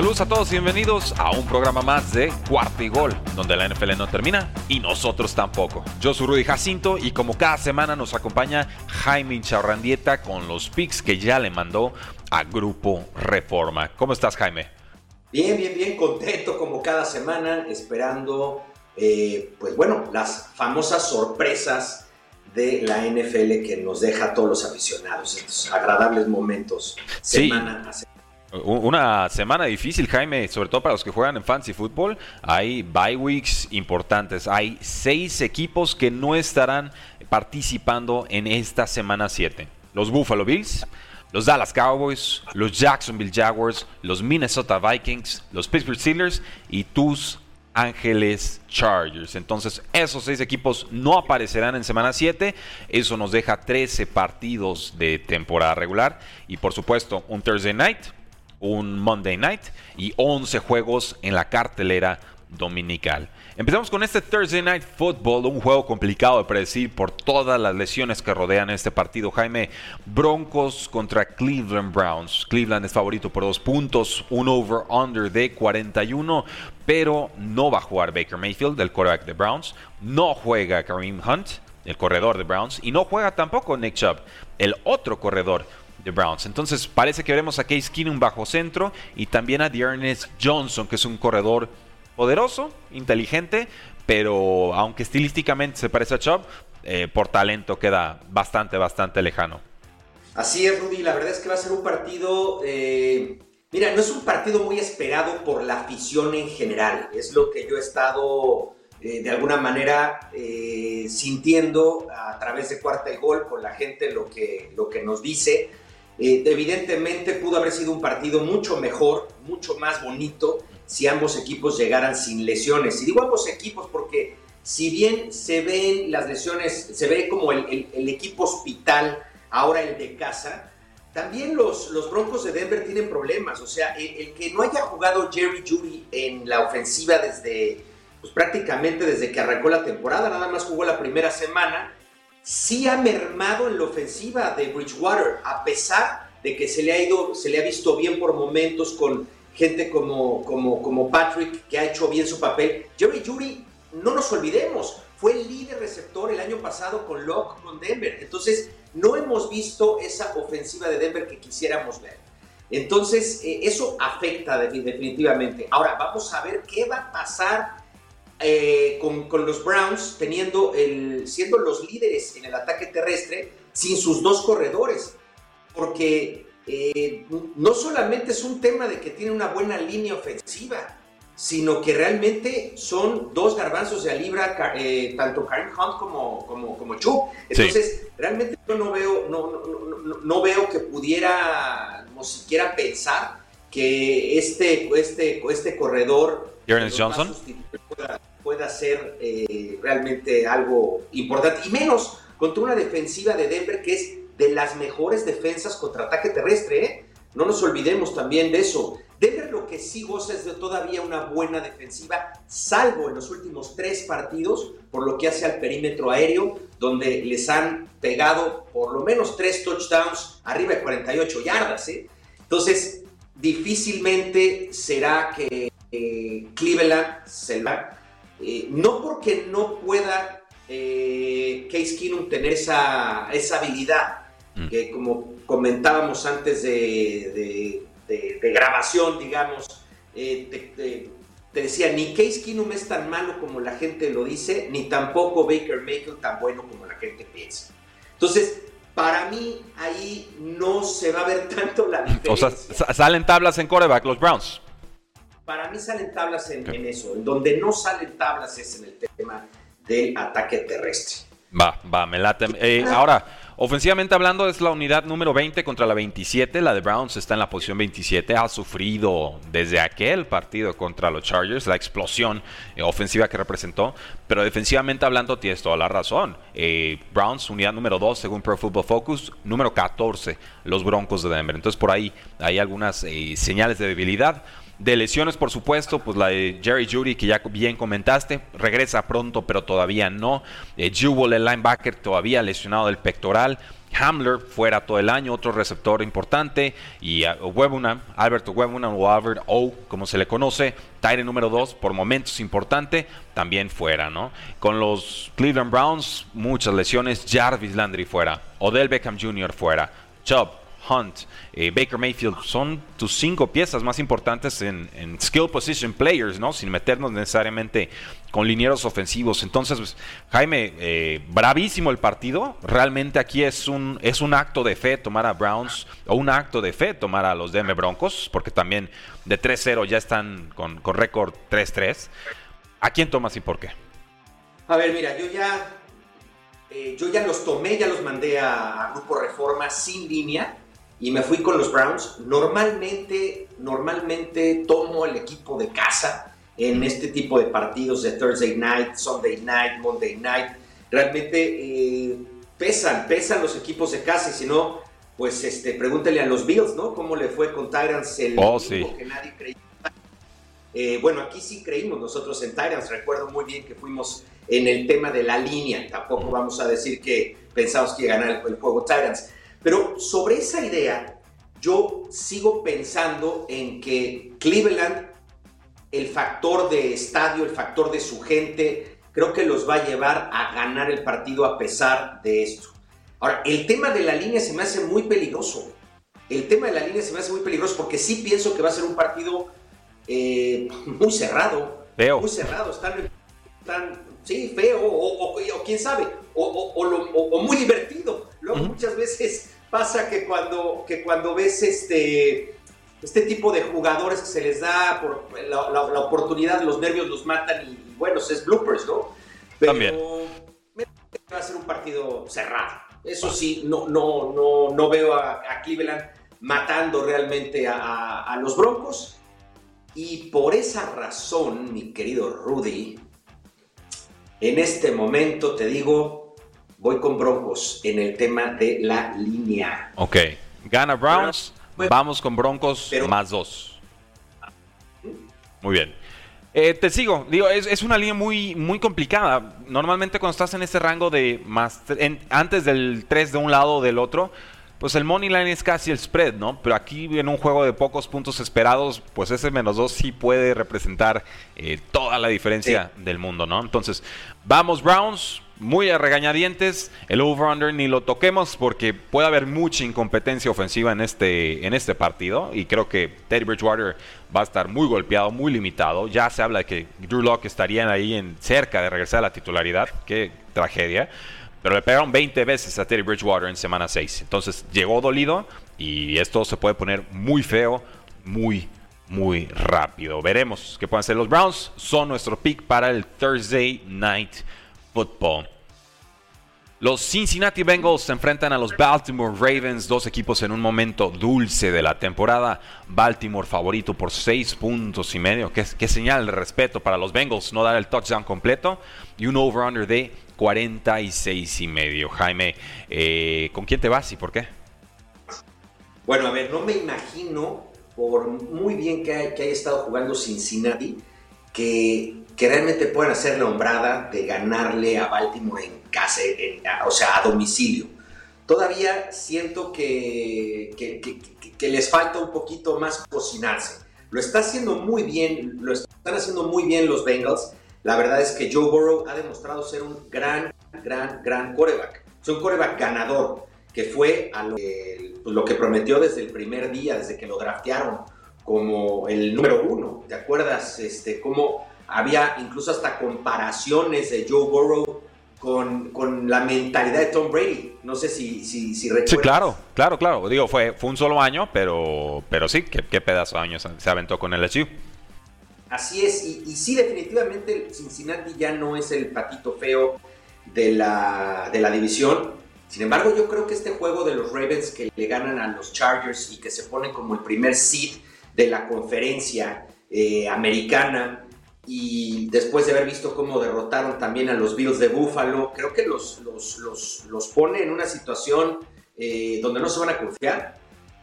Saludos a todos y bienvenidos a un programa más de Cuarto y Gol, donde la NFL no termina y nosotros tampoco. Yo soy Rudy Jacinto y como cada semana nos acompaña Jaime Charrandieta con los picks que ya le mandó a Grupo Reforma. ¿Cómo estás, Jaime? Bien, bien, bien, contento como cada semana, esperando, eh, pues bueno, las famosas sorpresas de la NFL que nos deja a todos los aficionados, estos agradables momentos semana a semana. Una semana difícil, Jaime, sobre todo para los que juegan en fantasy football. Hay bye weeks importantes. Hay seis equipos que no estarán participando en esta semana 7. Los Buffalo Bills, los Dallas Cowboys, los Jacksonville Jaguars, los Minnesota Vikings, los Pittsburgh Steelers y tus Ángeles Chargers. Entonces, esos seis equipos no aparecerán en semana 7. Eso nos deja 13 partidos de temporada regular. Y por supuesto, un Thursday night un Monday Night y 11 juegos en la cartelera dominical. Empezamos con este Thursday Night Football, un juego complicado de predecir por todas las lesiones que rodean este partido. Jaime, Broncos contra Cleveland Browns. Cleveland es favorito por dos puntos, un over-under de 41, pero no va a jugar Baker Mayfield, el quarterback de Browns. No juega Kareem Hunt, el corredor de Browns, y no juega tampoco Nick Chubb, el otro corredor de Browns. Entonces parece que veremos a Case Keenum bajo centro y también a Dearness Johnson, que es un corredor poderoso, inteligente, pero aunque estilísticamente se parece a Chubb, eh, por talento queda bastante, bastante lejano. Así es, Rudy. La verdad es que va a ser un partido... Eh, mira, no es un partido muy esperado por la afición en general. Es lo que yo he estado... Eh, de alguna manera sintiendo a través de cuarta y gol con la gente lo que, lo que nos dice. Eh, evidentemente pudo haber sido un partido mucho mejor, mucho más bonito si ambos equipos llegaran sin lesiones. Y digo ambos equipos porque si bien se ven las lesiones, se ve como el, equipo hospital, ahora el de casa, también los, los Broncos de Denver tienen problemas. O sea, el, que no haya jugado Jerry Judy en la ofensiva desde, pues prácticamente desde que arrancó la temporada, nada más jugó la primera semana sí ha mermado en la ofensiva de Bridgewater, a pesar de que se le ha ido, se le ha visto bien por momentos con gente como, como, como Patrick, que ha hecho bien su papel. Jerry Judy, no nos olvidemos, fue el líder receptor el año pasado con Locke, con Denver. Entonces, no hemos visto esa ofensiva de Denver que quisiéramos ver. Entonces, eh, eso afecta definitivamente. Ahora, vamos a ver qué va a pasar eh, con, los Browns teniendo el, siendo los líderes en el ataque terrestre sin sus dos corredores. Porque eh, no solamente es un tema de que tiene una buena línea ofensiva, sino que realmente son dos garbanzos de a libra, eh, tanto Karen Hunt como, como, como Entonces, realmente yo no veo, no, no, veo que pudiera, no siquiera pensar que este, este, este corredor... Johnson pueda ser eh, realmente algo importante. Y menos contra una defensiva de Denver que es de las mejores defensas contra ataque terrestre. ¿eh? No nos olvidemos también de eso. Denver lo que sí goza es de todavía una buena defensiva, salvo en los últimos tres partidos, por lo que hace al perímetro aéreo, donde les han pegado por lo menos tres touchdowns arriba de 48 yardas. ¿eh? Entonces, difícilmente será que Cleveland se va eh, no porque no pueda eh, Case Keenum tener esa, esa habilidad, mm. que como comentábamos antes de, grabación, digamos, eh, te, decía, ni Case Keenum es tan malo como la gente lo dice, ni tampoco Baker Mayfield tan bueno como la gente piensa. Entonces, para mí ahí no se va a ver tanto la diferencia. O sea, salen tablas en coreback los Browns para mí salen tablas en, eso. En donde no salen tablas es en el tema del ataque terrestre. Va, va, me late. Eh, ahora, ofensivamente hablando, es la unidad número 20 contra la 27. La de Browns está en la posición 27. Ha sufrido desde aquel partido contra los Chargers la explosión eh, ofensiva que representó. Pero defensivamente hablando, tienes toda la razón. Eh, Browns, unidad número 2 según Pro Football Focus. Número 14, los Broncos de Denver. Entonces, por ahí hay algunas señales de debilidad. De lesiones, por supuesto, pues la de Jerry Judy, que ya bien comentaste, regresa pronto, pero todavía no. Eh, el linebacker, todavía lesionado del pectoral. Hamler fuera todo el año, otro receptor importante. Y uh, Webuna, Alberto Webuna o Albert O, como se le conoce, Tyre número 2, por momentos importante, también fuera, ¿no? Con los Cleveland Browns, muchas lesiones. Jarvis Landry fuera. Odell Beckham Jr. fuera. Chubb, Hunt, eh, Baker Mayfield, son tus cinco piezas más importantes en, skill position players, ¿no? Sin meternos necesariamente con linieros ofensivos. Entonces, pues, Jaime, eh, bravísimo el partido. Realmente aquí es un, es un acto de fe tomar a Browns, o un acto de fe tomar a los Denver Broncos, porque también de 3-0 ya están con, con récord 3-3. ¿A quién tomas y por qué? A ver, mira, yo ya eh, yo ya los tomé, ya los mandé a, Grupo Reforma sin línea y me fui con los Browns. Normalmente, normalmente tomo el equipo de casa en este tipo de partidos de Thursday night, Sunday night, Monday night. Realmente eh, pesan, pesan los equipos de casa y si no, pues este, pregúntele a los Bills, ¿no? ¿Cómo le fue con Tyrants el oh, sí. que nadie creía? Eh, bueno, aquí sí creímos nosotros en Tyrants. Recuerdo muy bien que fuimos en el tema de la línea. Tampoco vamos a decir que pensamos que iba a ganar el, el juego Tyrants. Pero sobre esa idea, yo sigo pensando en que Cleveland, el factor de estadio, el factor de su gente, creo que los va a llevar a ganar el partido a pesar de esto. Ahora, el tema de la línea se me hace muy peligroso. El tema de la línea se me hace muy peligroso porque sí pienso que va a ser un partido eh, muy cerrado. Feo. Muy cerrado. Están, sí, feo, o, quién sabe, o, muy divertido. Luego muchas veces pasa que cuando, que cuando ves este, este tipo de jugadores que se les da por la, oportunidad, los nervios los matan y, bueno, es bloopers, ¿no? Pero También. va a ser un partido cerrado. Eso sí, no, no, no, no veo a, Cleveland matando realmente a, a, los Broncos. Y por esa razón, mi querido Rudy, en este momento te digo, voy con Broncos en el tema de la línea. Ok. Gana Browns, vamos con Broncos más dos. Muy bien. Eh, te sigo, digo, es, una línea muy, muy complicada. Normalmente cuando estás en ese rango de más, antes del 3 de un lado o del otro, pues el money line es casi el spread, ¿no? Pero aquí en un juego de pocos puntos esperados, pues ese menos dos sí puede representar eh, toda la diferencia del mundo, ¿no? Entonces, vamos Browns, muy a regañadientes. El over-under ni lo toquemos porque puede haber mucha incompetencia ofensiva en este, en este partido. Y creo que Teddy Bridgewater va a estar muy golpeado, muy limitado. Ya se habla de que Drew Locke estaría ahí en, cerca de regresar a la titularidad. Qué tragedia. Pero le pegaron 20 veces a Teddy Bridgewater en semana 6. Entonces llegó dolido y esto se puede poner muy feo, muy, muy rápido. Veremos qué pueden hacer los Browns. Son nuestro pick para el Thursday Night Football. Los Cincinnati Bengals se enfrentan a los Baltimore Ravens, dos equipos en un momento dulce de la temporada. Baltimore favorito por 6 puntos y medio. Qué, señal de respeto para los Bengals no dar el touchdown completo. Y un over-under de 46 y medio. Jaime, eh, ¿con quién te vas y por qué? Bueno, a ver, no me imagino, por muy bien que, que haya estado jugando Cincinnati, que, que realmente puedan hacer la hombrada de ganarle a Baltimore en casa, o sea, a domicilio. Todavía siento que, que, les falta un poquito más cocinarse. Lo está haciendo muy bien, lo están haciendo muy bien los Bengals. La verdad es que Joe Burrow ha demostrado ser un gran, gran, gran coreback. Es un coreback ganador, que fue a lo que, pues, lo que prometió desde el primer día, desde que lo draftearon como el número uno. ¿Te acuerdas este, cómo había incluso hasta comparaciones de Joe Burrow con, con, la mentalidad de Tom Brady. No sé si, si, si recuerdas. Sí, claro, claro, claro. Digo, fue, fue un solo año, pero, pero sí, qué, qué pedazo de año se aventó con el LSU. así es. Y, y, sí, definitivamente Cincinnati ya no es el patito feo de la, de la división. Sin embargo, yo creo que este juego de los Ravens que le ganan a los Chargers y que se ponen como el primer seed de la conferencia eh, americana y después de haber visto cómo derrotaron también a los Bills de Buffalo, creo que los, los, los, los pone en una situación eh, donde no se van a confiar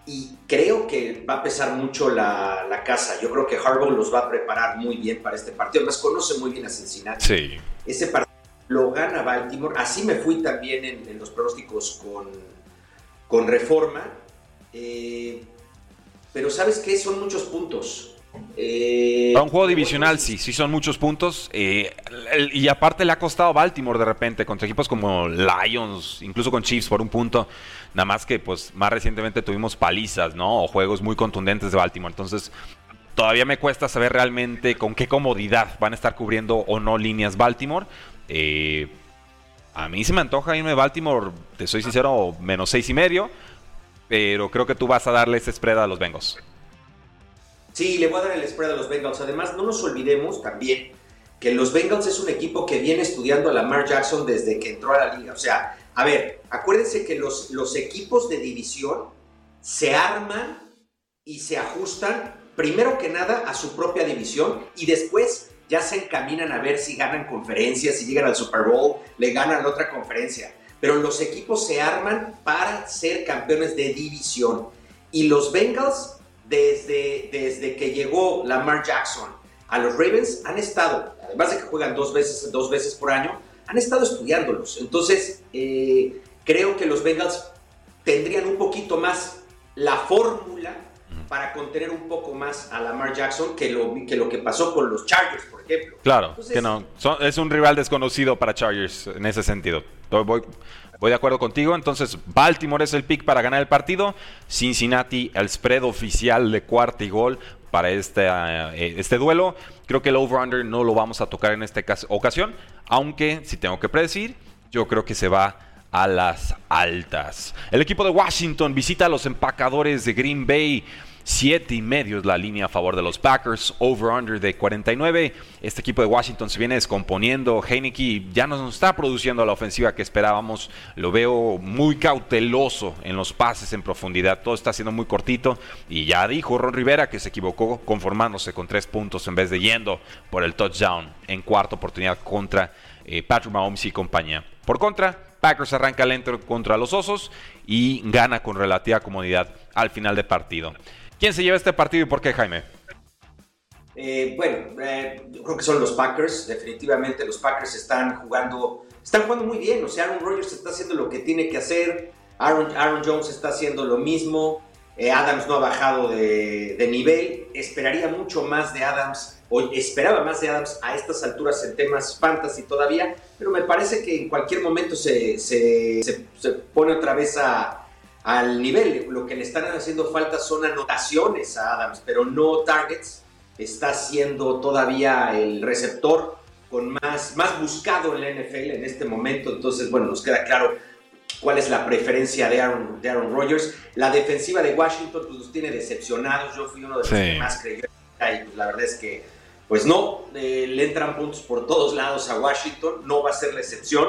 y creo que va a pesar mucho la, la, casa. Yo creo que Harbaugh los va a preparar muy bien para este partido. Además, conoce muy bien a Cincinnati. Sí. Ese partido lo gana Baltimore. Así me fui también en, en los pronósticos con, con Reforma. Eh, pero ¿sabes qué? Son muchos puntos. Eh, Para un juego divisional, sí, sí son muchos puntos. Eh, y aparte le ha costado Baltimore de repente contra equipos como Lions, incluso con Chiefs por un punto. Nada más que, pues, más recientemente tuvimos palizas, ¿no? O juegos muy contundentes de Baltimore. Entonces, todavía me cuesta saber realmente con qué comodidad van a estar cubriendo o no líneas Baltimore. Eh, a mí se me antoja irme Baltimore, te soy sincero, menos seis y medio. Pero creo que tú vas a darle ese spread a los Bengals. Sí, le voy a dar el spread a los Bengals. Además, no nos olvidemos también que los Bengals es un equipo que viene estudiando a Lamar Jackson desde que entró a la liga. O sea, a ver, acuérdense que los, los equipos de división se arman y se ajustan primero que nada a su propia división y después ya se encaminan a ver si ganan conferencias, si llegan al Super Bowl, le ganan otra conferencia. Pero los equipos se arman para ser campeones de división. Y los Bengals, desde, desde que llegó Lamar Jackson a los Ravens, han estado, además de que juegan dos veces, dos veces por año, han estado estudiándolos. Entonces, eh, creo que los Bengals tendrían un poquito más la fórmula para contener un poco más a Lamar Jackson que lo que, lo que pasó con los Chargers, por ejemplo. Claro, Entonces, que no. Son, es un rival desconocido para Chargers en ese sentido. Voy, voy de acuerdo contigo. Entonces, Baltimore es el pick para ganar el partido. Cincinnati, el spread oficial de cuarta y gol para este, este duelo. Creo que el over-under no lo vamos a tocar en esta ocasión. Aunque, si tengo que predecir, yo creo que se va a las altas. El equipo de Washington visita a los empacadores de Green Bay. Siete y medio es la línea a favor de los Packers, over-under de 49. Este equipo de Washington se viene descomponiendo. Heineke ya no nos está produciendo la ofensiva que esperábamos. Lo veo muy cauteloso en los pases en profundidad. Todo está siendo muy cortito. Y ya dijo Ron Rivera que se equivocó conformándose con tres puntos en vez de yendo por el touchdown en cuarta oportunidad contra eh, Patrick Mahomes y compañía. Por contra, Packers arranca lento contra los Osos y gana con relativa comodidad al final del partido. ¿Quién se lleva este partido y por qué, Jaime? Eh, bueno, eh, yo creo que son los Packers. Definitivamente los Packers están jugando, están jugando muy bien. O sea, Aaron Rodgers está haciendo lo que tiene que hacer. Aaron, Jones está haciendo lo mismo. Eh, Adams no ha bajado de, nivel. Esperaría mucho más de Adams, o esperaba más de Adams a estas alturas en temas fantasy todavía, pero me parece que en cualquier momento se, se, se pone otra vez a, al nivel. Lo que le están haciendo falta son anotaciones a Adams, pero no targets. Está siendo todavía el receptor con más, más buscado en la NFL en este momento. Entonces, bueno, nos queda claro cuál es la preferencia de Aaron, de Aaron Rodgers. La defensiva de Washington pues, nos tiene decepcionados. Yo fui uno de los sí. que más creyó. Y pues, la verdad es que, pues no, eh, le entran puntos por todos lados a Washington. No va a ser la excepción.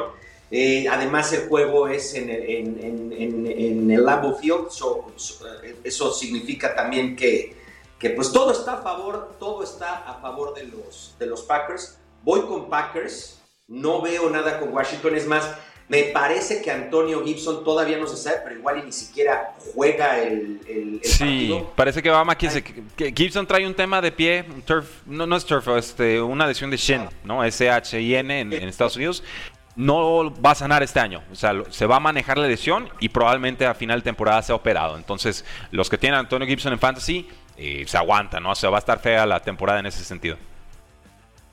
Eh, además, el juego es en el, en, en, en el Lambeau Field, so, so, eso significa también que, que, pues todo está a favor, todo está a favor de los, de los Packers. Voy con Packers, no veo nada con Washington, es más, me parece que Antonio Gibson todavía no se sabe, pero igual y ni siquiera juega el, el, el sí, partido. parece que va más que, Gibson trae un tema de pie, turf, no, no es turf, este, una lesión de shin, ¿no? S-H-I-N en, en Estados Unidos no va a sanar este año. O sea, se va a manejar la lesión y probablemente a final de temporada sea operado. Entonces, los que tienen a Antonio Gibson en Fantasy eh, se aguantan, ¿no? O sea, va a estar fea la temporada en ese sentido.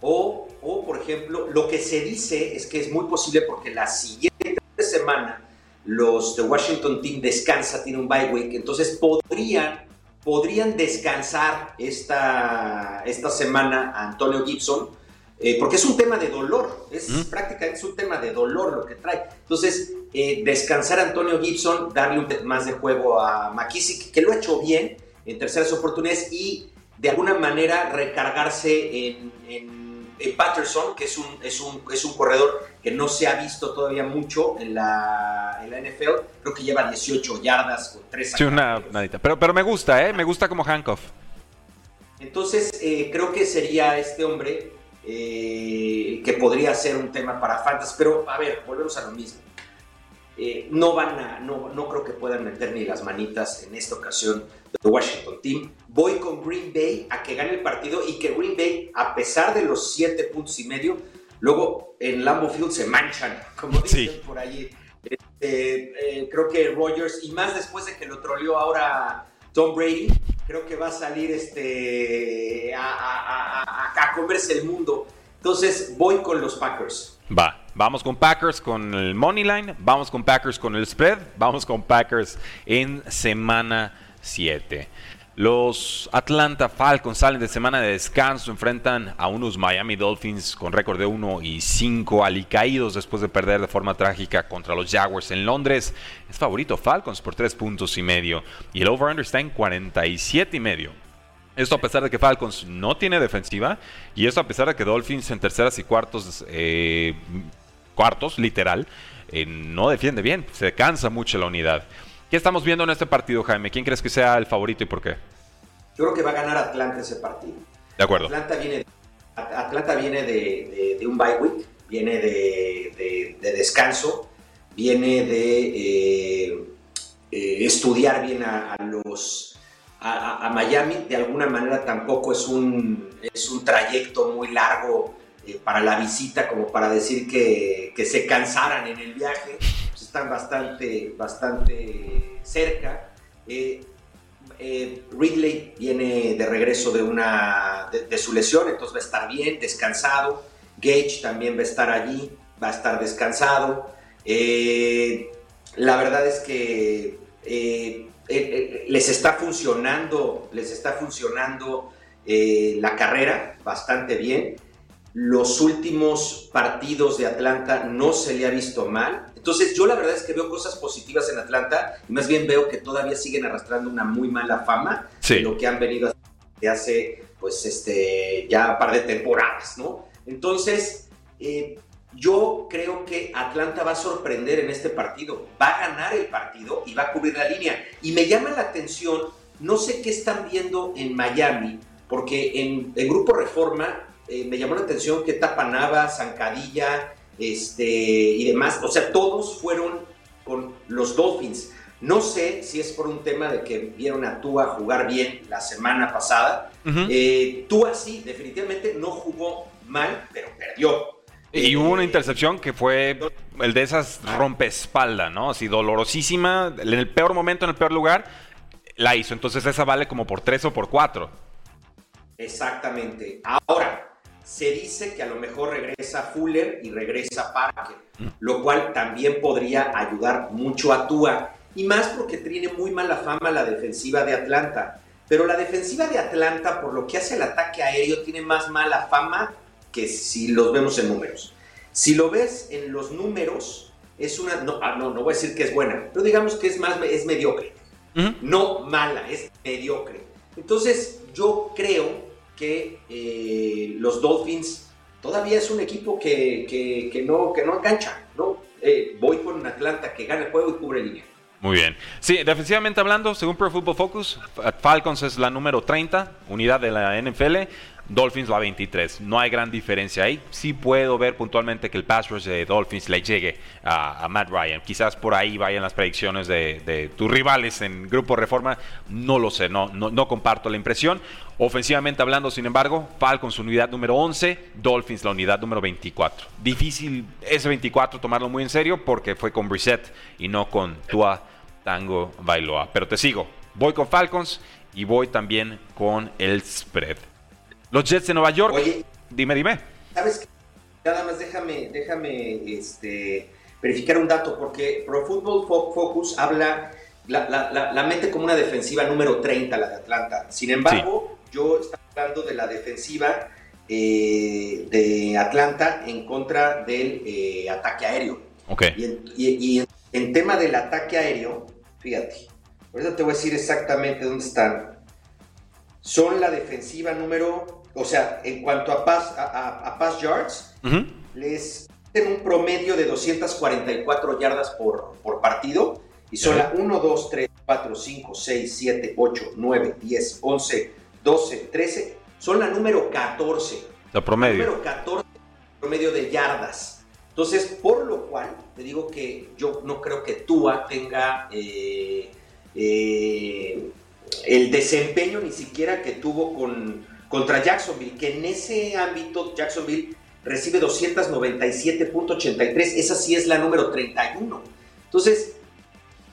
O, o, por ejemplo, lo que se dice es que es muy posible porque la siguiente semana los de Washington Team descansa, tiene un bye week, entonces podrían, podrían descansar esta, esta semana a Antonio Gibson eh, porque es un tema de dolor, es ¿Mm? prácticamente es un tema de dolor lo que trae. Entonces, eh, descansar a Antonio Gibson, darle un más de juego a McKissick, que lo ha hecho bien en terceras oportunidades, y de alguna manera recargarse en, Patterson, que es un, es, un, es un corredor que no se ha visto todavía mucho en la, en la NFL. Creo que lleva 18 yardas con 3 Sí, una nadita. Pero, pero me gusta, ¿eh? Me gusta como Hankoff. Entonces, eh, creo que sería este hombre eh, que podría ser un tema para Fantasy. Pero, a ver, volvemos a lo mismo. Eh, no van a, no, no creo que puedan meter ni las manitas en esta ocasión de Washington Team. Voy con Green Bay a que gane el partido y que Green Bay, a pesar de los siete puntos y medio, luego en Lambeau Field se manchan, como dicen por allí. Este, eh, creo que Rogers, y más después de que lo troleó ahora Tom Brady, creo que va a salir este, a, a comerse el mundo. Entonces voy con los Packers. Va. Vamos con Packers con el money line, vamos con Packers con el spread, vamos con Packers en semana 7. Los Atlanta Falcons salen de semana de descanso, enfrentan a unos Miami Dolphins con récord de 1 y 5 alicaídos después de perder de forma trágica contra los Jaguars en Londres. Es favorito Falcons por 3 puntos y medio y el over-under está en 47 y medio. Esto a pesar de que Falcons no tiene defensiva y esto a pesar de que Dolphins en terceras y cuartos, eh, cuartos literal, eh, no defiende bien, se cansa mucho la unidad. ¿Qué estamos viendo en este partido, Jaime? ¿Quién crees que sea el favorito y por qué? Yo creo que va a ganar Atlanta ese partido. De acuerdo. Atlanta viene, Atlanta viene de, un bye week, viene de, descanso, viene de eh, estudiar bien a los a, Miami, de alguna manera tampoco es un, es un trayecto muy largo eh, para la visita, como para decir que, que se cansaran en el viaje, están bastante, bastante cerca. Eh, eh, Ridley viene de regreso de, una, de, su lesión, entonces va a estar bien, descansado. Gage también va a estar allí, va a estar descansado. la verdad es que eh, eh, les está funcionando, les está funcionando eh, la carrera bastante bien. Los últimos partidos de Atlanta no se le ha visto mal. Entonces yo la verdad es que veo cosas positivas en Atlanta y más bien veo que todavía siguen arrastrando una muy mala fama de lo que han venido de hace pues este ya un par de temporadas, ¿no? Entonces yo creo que Atlanta va a sorprender en este partido, va a ganar el partido y va a cubrir la línea. Y me llama la atención, no sé qué están viendo en Miami, porque en el Grupo Reforma eh, me llamó la atención que Tapanaba, Zancadilla este, y demás, o sea, todos fueron con los Dolphins. No sé si es por un tema de que vieron a Tua jugar bien la semana pasada. Eh, Tua sí, definitivamente no jugó mal, pero perdió. Y hubo una intercepción que fue el de esas rompespalda, ¿no? Así dolorosísima, en el peor momento, en el peor lugar, la hizo. Entonces esa vale como por tres o por cuatro. Exactamente. Ahora, se dice que a lo mejor regresa Fuller y regresa Parker, mm. lo cual también podría ayudar mucho a Tua. Y más porque tiene muy mala fama la defensiva de Atlanta. Pero la defensiva de Atlanta, por lo que hace el ataque aéreo, tiene más mala fama que si los vemos en números. Si lo ves en los números, es una, no, ah, no, no voy a decir que es buena, pero digamos que es más, es mediocre. No mala, es mediocre. Entonces, yo creo que eh, los Dolphins todavía es un equipo que, que, no, que no engancha, ¿no? Eh, voy con Atlanta que gana el juego y cubre línea. Muy bien. Sí, defensivamente hablando, según Pro Football Focus, Falcons es la número 30, unidad de la NFL. Dolphins va 23. No hay gran diferencia ahí. Sí puedo ver puntualmente que el pass rush de Dolphins le llegue a, Matt Ryan. Quizás por ahí vayan las predicciones de, tus rivales en Grupo Reforma. No lo sé, no, no, comparto la impresión. Ofensivamente hablando, sin embargo, Falcons unidad número 11, Dolphins la unidad número 24. Difícil ese 24 tomarlo muy en serio porque fue con Brissett y no con Tua Tango Bailoa. Pero te sigo. Voy con Falcons y voy también con el spread. Los Jets de Nueva York. Oye, dime, dime. ¿Sabes qué? Nada más déjame, déjame este, verificar un dato, porque Pro Football Focus habla, la, mete como una defensiva número 30, la de Atlanta. Sin embargo, yo estoy hablando de la defensiva eh, de Atlanta en contra del eh, ataque aéreo. Ok. Y, en, tema del ataque aéreo, fíjate, ahorita te voy a decir exactamente dónde están son la defensiva número, o sea, en cuanto a pass, a, pass yards, les tienen un promedio de 244 yardas por, por partido y son la 1, 2, 3, 4, 5, 6, 7, 8, 9, 10, 11, 12, 13. Son la número 14. La promedio. número 14 promedio de yardas. Entonces, por lo cual, te digo que yo no creo que Tua tenga eh, eh, el desempeño ni siquiera que tuvo con, contra Jacksonville, que en ese ámbito Jacksonville recibe 297.83, esa sí es la número 31. Entonces,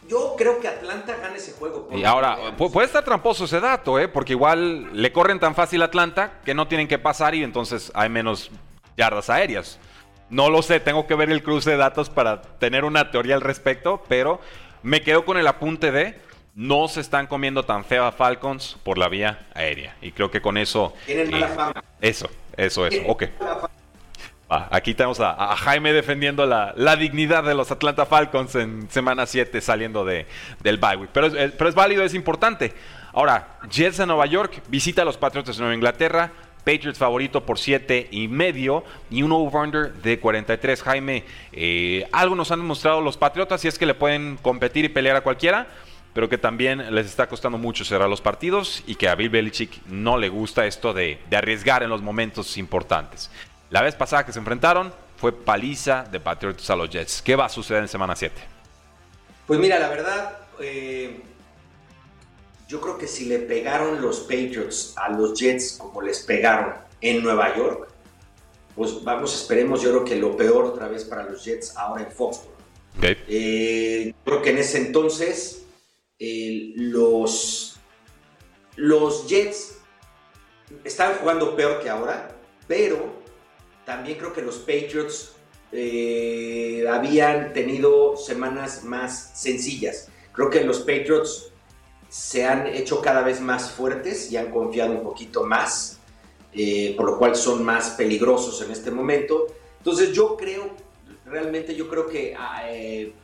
yo creo que Atlanta gana ese juego. Y ahora, puede estar tramposo ese dato, ¿eh? porque igual le corren tan fácil a Atlanta que no tienen que pasar y entonces hay menos yardas aéreas. No lo sé, tengo que ver el cruce de datos para tener una teoría al respecto, pero me quedo con el apunte de no se están comiendo tan feo a Falcons por la vía aérea. Y creo que con eso... Tienen mala fama. Eso, eso, eso. Ok. aquí tenemos a, Jaime defendiendo la, dignidad de los Atlanta Falcons en semana 7 saliendo de, del bye Pero, pero es válido, es importante. Ahora, Jets de Nueva York visita a los Patriots de Nueva Inglaterra. Patriots favorito por 7 y medio y un over-under de 43. Jaime, eh, algo nos han demostrado los Patriotas y es que le pueden competir y pelear a cualquiera pero que también les está costando mucho cerrar los partidos y que a Bill Belichick no le gusta esto de, arriesgar en los momentos importantes. La vez pasada que se enfrentaron fue paliza de Patriots a los Jets. ¿Qué va a suceder en semana 7? Pues mira, la verdad, eh, yo creo que si le pegaron los Patriots a los Jets como les pegaron en Nueva York, pues vamos, esperemos, yo creo que lo peor otra vez para los Jets ahora en Foxborough. Eh, creo que en ese entonces los, los Jets estaban jugando peor que ahora, pero también creo que los Patriots eh, habían tenido semanas más sencillas. Creo que los Patriots se han hecho cada vez más fuertes y han confiado un poquito más, eh, por lo cual son más peligrosos en este momento. Entonces yo creo, realmente yo creo que ah, eh,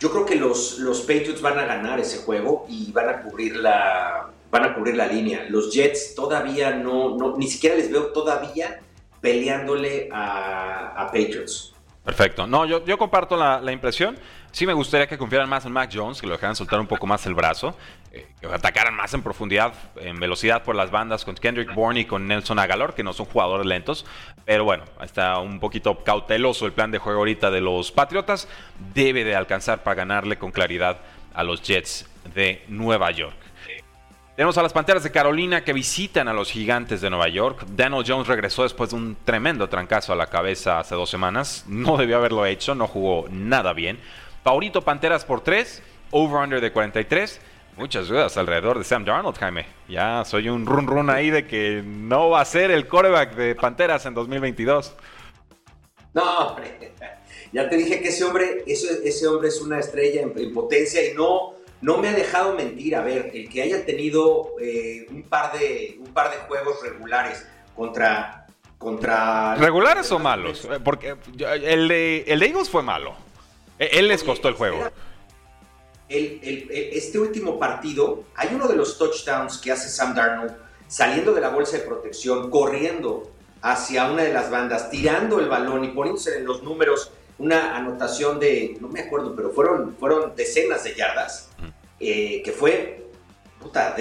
yo creo que los, los Patriots van a ganar ese juego y van a cubrir la, van a cubrir la línea. Los Jets todavía no, no ni siquiera les veo todavía peleándole a, a Patriots. Perfecto. No, yo, yo comparto la, la, impresión. Sí me gustaría que confiaran más en Mac Jones, que lo dejaran soltar un poco más el brazo, eh, que atacaran más en profundidad, en velocidad por las bandas con Kendrick Bourne y con Nelson Agalor, que no son jugadores lentos. Pero bueno, está un poquito cauteloso el plan de juego ahorita de los Patriotas. Debe de alcanzar para ganarle con claridad a los Jets de Nueva York. Tenemos a las Panteras de Carolina que visitan a los Gigantes de Nueva York. Daniel Jones regresó después de un tremendo trancazo a la cabeza hace dos semanas. No debió haberlo hecho, no jugó nada bien. Favorito Panteras por 3, over-under de 43. Muchas dudas alrededor de Sam Darnold, Jaime. Ya soy un run run ahí de que no va a ser el quarterback de Panteras en 2022. No, hombre. Ya te dije que ese hombre, ese hombre es una estrella en potencia y no no me ha dejado mentir. A ver, el que haya tenido eh, un, par de, un par de juegos regulares contra... contra ¿Regulares o malos? Eh, porque el de, el de Eagles fue malo. E, él les costó el juego. este último partido, hay uno de los touchdowns que hace Sam Darnold saliendo de la bolsa de protección, corriendo hacia una de las bandas, tirando el balón y poniéndose en los números una anotación de, no me acuerdo, pero fueron, fueron decenas de yardas, eh, que fue, puta,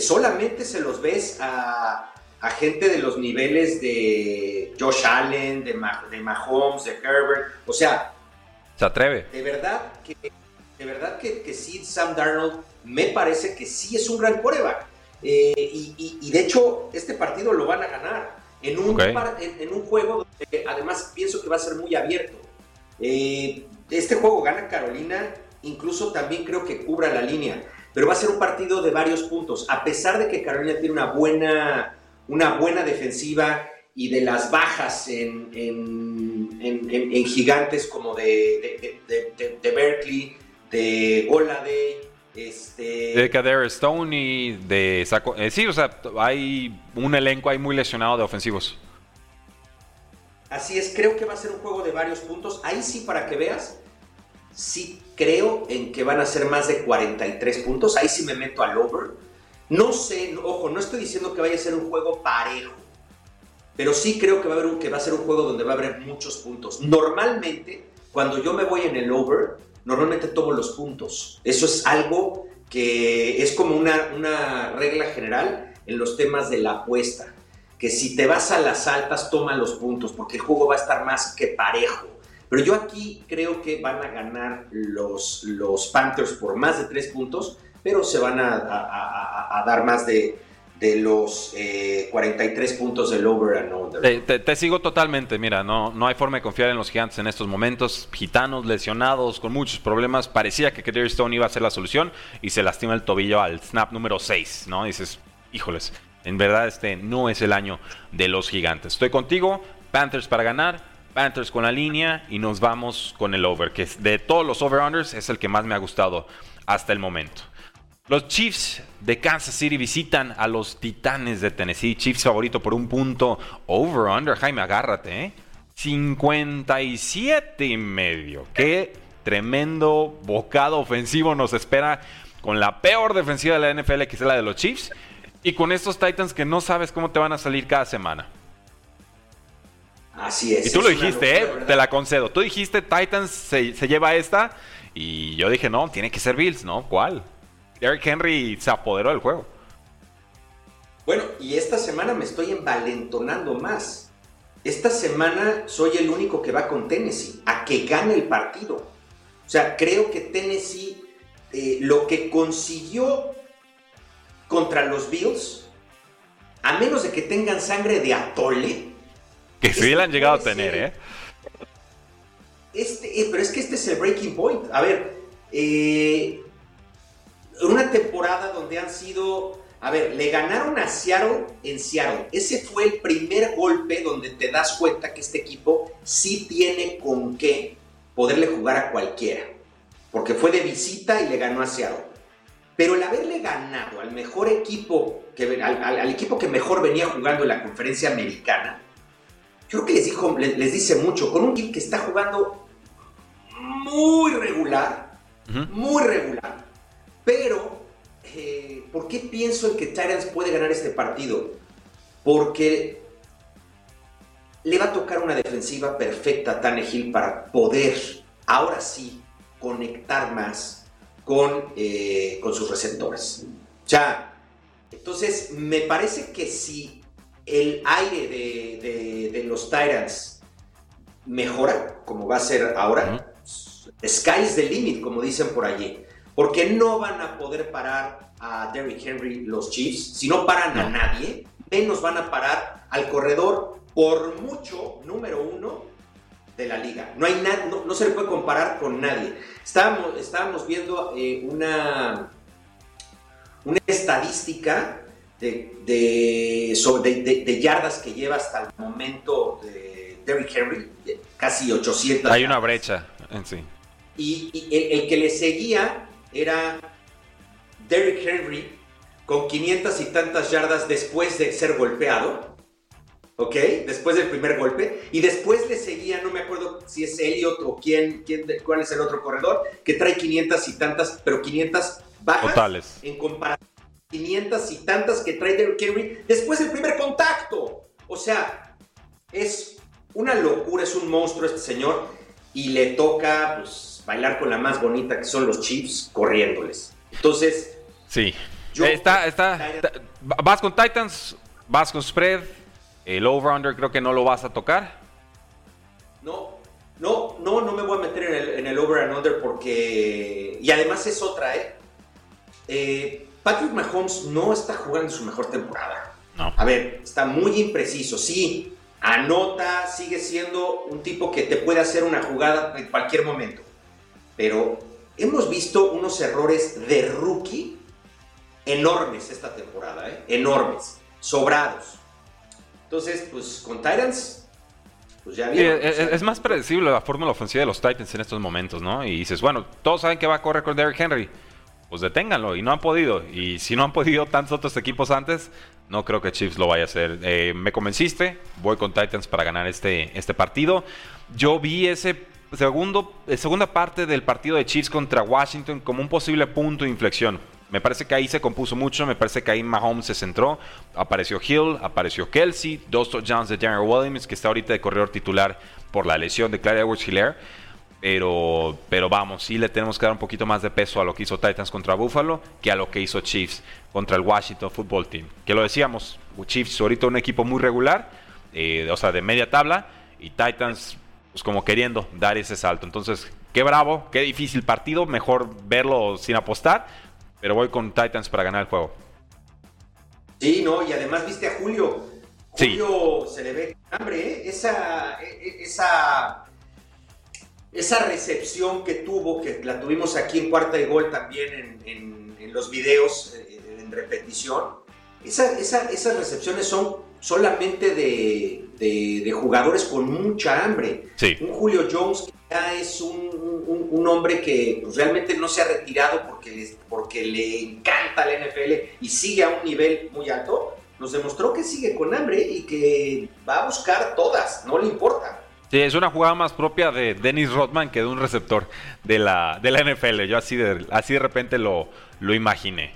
solamente se los ves a, gente de los niveles de Josh Allen, de, de Mahomes, de Herbert, o sea... Se atreve. De verdad que, de verdad que, que sí, Sam Darnold me parece que sí es un gran coreback. Eh, y, de hecho, este partido lo van a ganar en un, en un juego además pienso que va a ser muy abierto. Eh, este juego gana Carolina, incluso también creo que cubra la línea, pero va a ser un partido de varios puntos. A pesar de que Carolina tiene una buena, una buena defensiva y de las bajas en, en, gigantes como de, Berkeley, de Goladay, este... De Kader Stone y de Saco. Eh, sí, o sea, hay un elenco ahí muy lesionado de ofensivos. Así es, creo que va a ser un juego de varios puntos. Ahí sí, para que veas, sí creo en que van a ser más de 43 puntos. Ahí sí me meto al over. No sé, ojo, no estoy diciendo que vaya a ser un juego parejo, pero sí creo que va a, ser un juego donde va a haber muchos puntos. Normalmente, cuando yo me voy en el over, normalmente tomo los puntos. Eso es algo que es como una regla general en los temas de la apuesta. Que si te vas a las altas, toma los puntos, porque el juego va a estar más que parejo. Pero yo aquí creo que van a ganar los, los Panthers por más de tres puntos, pero se van a, dar más de, de los 43 eh, puntos del over and under. Te, sigo totalmente, mira, no, no hay forma de confiar en los gigantes en estos momentos. Gitanos, lesionados, con muchos problemas. Parecía que Kaderi Stone iba a ser la solución y se lastima el tobillo al snap número 6, ¿no? dices, híjoles, en verdad este no es el año de los gigantes. Estoy contigo, Panthers para ganar. Panthers con la línea y nos vamos con el over, que de todos los over-unders es el que más me ha gustado hasta el momento. Los Chiefs de Kansas City visitan a los Titanes de Tennessee. Chiefs favorito por un punto over-under. Jaime, agárrate, ¿eh? 57 y medio. Qué tremendo bocado ofensivo nos espera con la peor defensiva de la NFL, que es la de los Chiefs. Y con estos Titans que no sabes cómo te van a salir cada semana. Así es. Y tú lo dijiste, ¿eh? Te la concedo. Tú dijiste Titans se, se, lleva esta. Y yo dije, no, tiene que ser Bills, ¿no? ¿Cuál? Derrick Henry se apoderó del juego. Bueno, y esta semana me estoy envalentonando más. Esta semana soy el único que va con Tennessee a que gane el partido. O sea, creo que Tennessee eh, lo que consiguió contra los Bills, a menos de que tengan sangre de atole, que sí la han llegado a tener, ¿eh? Este, eh, pero es que este es el breaking point. A ver, eh, una temporada donde han sido. A ver, le ganaron a Seattle en Seattle. Ese fue el primer golpe donde te das cuenta que este equipo sí tiene con qué poderle jugar a cualquiera. Porque fue de visita y le ganó a Seattle. Pero el haberle ganado al mejor equipo, que, al equipo que mejor venía jugando en la conferencia americana, yo creo que les, dijo, les, dice mucho, con un equipo que está jugando muy regular, muy regular, pero eh, ¿por qué pienso en que Tyrants puede ganar este partido? Porque le va a tocar una defensiva perfecta a Tannehill para poder, ahora sí, conectar más con, eh, con sus receptores. O sea, entonces me parece que si el aire de, los Tyrants mejora, como va a ser ahora. Sky's the limit, como dicen por allí. Porque no van a poder parar a Derrick Henry los Chiefs. Si no paran a nadie, menos van a parar al corredor por mucho número uno de la liga. No, hay no, se le puede comparar con nadie. Estábamos, estábamos viendo eh, una, una estadística de, de, yardas que lleva hasta el momento de Derrick Henry, casi 800. Hay una brecha en sí. Y, el, que le seguía era Derrick Henry con 500 y tantas yardas después de ser golpeado. ¿Ok? Después del primer golpe. Y después le seguía, no me acuerdo si es Elliot o quién, quién, cuál es el otro corredor, que trae 500 y tantas, pero 500 bajas Totales. en comparación 500 y tantas que trae Derrick Henry después del primer contacto. O sea, es una locura, es un monstruo este señor y le toca pues, bailar con la más bonita que son los Chiefs corriéndoles. Entonces, sí. está, está, vas con Titans, vas con spread, el over-under creo que no lo vas a tocar. No, no, no, no me voy a meter en el, en el over and under porque... Y además es otra, ¿eh? eh Patrick Mahomes no está jugando su mejor temporada. No. A ver, está muy impreciso. Sí, anota, sigue siendo un tipo que te puede hacer una jugada en cualquier momento. Pero hemos visto unos errores de rookie enormes esta temporada, ¿eh? enormes, sobrados. Entonces, pues con Titans, pues ya vieron. es, es, más predecible la fórmula ofensiva de los Titans en estos momentos, ¿no? Y dices, bueno, todos saben que va a correr con Derrick Henry pues deténganlo. Y no han podido. Y si no han podido tantos otros equipos antes, no creo que Chiefs lo vaya a hacer. Eh, me convenciste, voy con Titans para ganar este, este partido. Yo vi ese segundo, eh, segunda parte del partido de Chiefs contra Washington como un posible punto de inflexión. Me parece que ahí se compuso mucho, me parece que ahí Mahomes se centró, apareció Hill, apareció Kelsey, dos touchdowns de Daniel Williams, que está ahorita de corredor titular por la lesión de Clyde Edwards Hilaire. Pero, pero vamos, sí le tenemos que dar un poquito más de peso a lo que hizo Titans contra Buffalo que a lo que hizo Chiefs contra el Washington Football Team. Que lo decíamos, Chiefs ahorita un equipo muy regular, eh, o sea, de media tabla, y Titans pues como queriendo dar ese salto. Entonces, qué bravo, qué difícil partido, mejor verlo sin apostar, pero voy con Titans para ganar el juego. Sí, no, y además viste a Julio. Julio se le ve hambre, ¿eh? Esa, e, e, esa, esa recepción que tuvo, que la tuvimos aquí en cuarta y gol también en, los videos eh, en repetición. esas recepciones son solamente de, jugadores con mucha hambre. Un Julio Jones que ya es un, hombre que pues, realmente no se ha retirado porque, porque le encanta la NFL y sigue a un nivel muy alto, nos demostró que sigue con hambre y que va a buscar todas, no le importa. Sí, es una jugada más propia de Dennis Rodman que de un receptor de la, de la NFL. Yo así de, así de repente lo, lo imaginé.